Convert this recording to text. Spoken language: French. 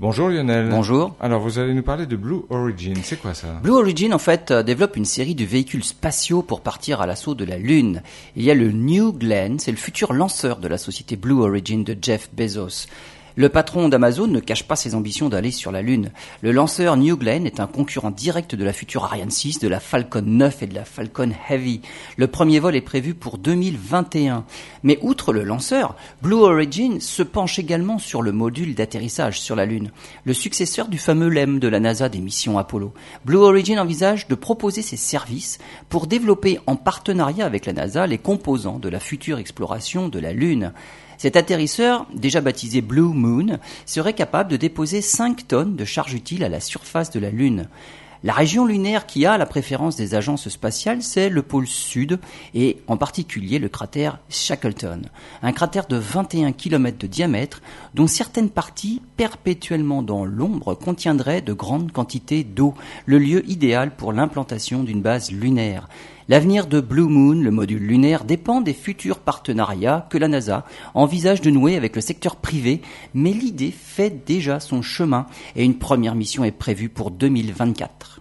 Bonjour Lionel. Bonjour. Alors vous allez nous parler de Blue Origin, c'est quoi ça? Blue Origin en fait euh, développe une série de véhicules spatiaux pour partir à l'assaut de la Lune. Il y a le New Glenn, c'est le futur lanceur de la société Blue Origin de Jeff Bezos. Le patron d'Amazon ne cache pas ses ambitions d'aller sur la Lune. Le lanceur New Glenn est un concurrent direct de la future Ariane 6, de la Falcon 9 et de la Falcon Heavy. Le premier vol est prévu pour 2021. Mais outre le lanceur, Blue Origin se penche également sur le module d'atterrissage sur la Lune, le successeur du fameux LEM de la NASA des missions Apollo. Blue Origin envisage de proposer ses services pour développer en partenariat avec la NASA les composants de la future exploration de la Lune. Cet atterrisseur, déjà baptisé Blue Moon, serait capable de déposer 5 tonnes de charge utile à la surface de la Lune. La région lunaire qui a la préférence des agences spatiales, c'est le pôle sud et en particulier le cratère Shackleton, un cratère de 21 km de diamètre dont certaines parties perpétuellement dans l'ombre contiendraient de grandes quantités d'eau, le lieu idéal pour l'implantation d'une base lunaire. L'avenir de Blue Moon, le module lunaire, dépend des futurs partenariats que la NASA envisage de nouer avec le secteur privé, mais l'idée fait déjà son chemin et une première mission est prévue pour 2024.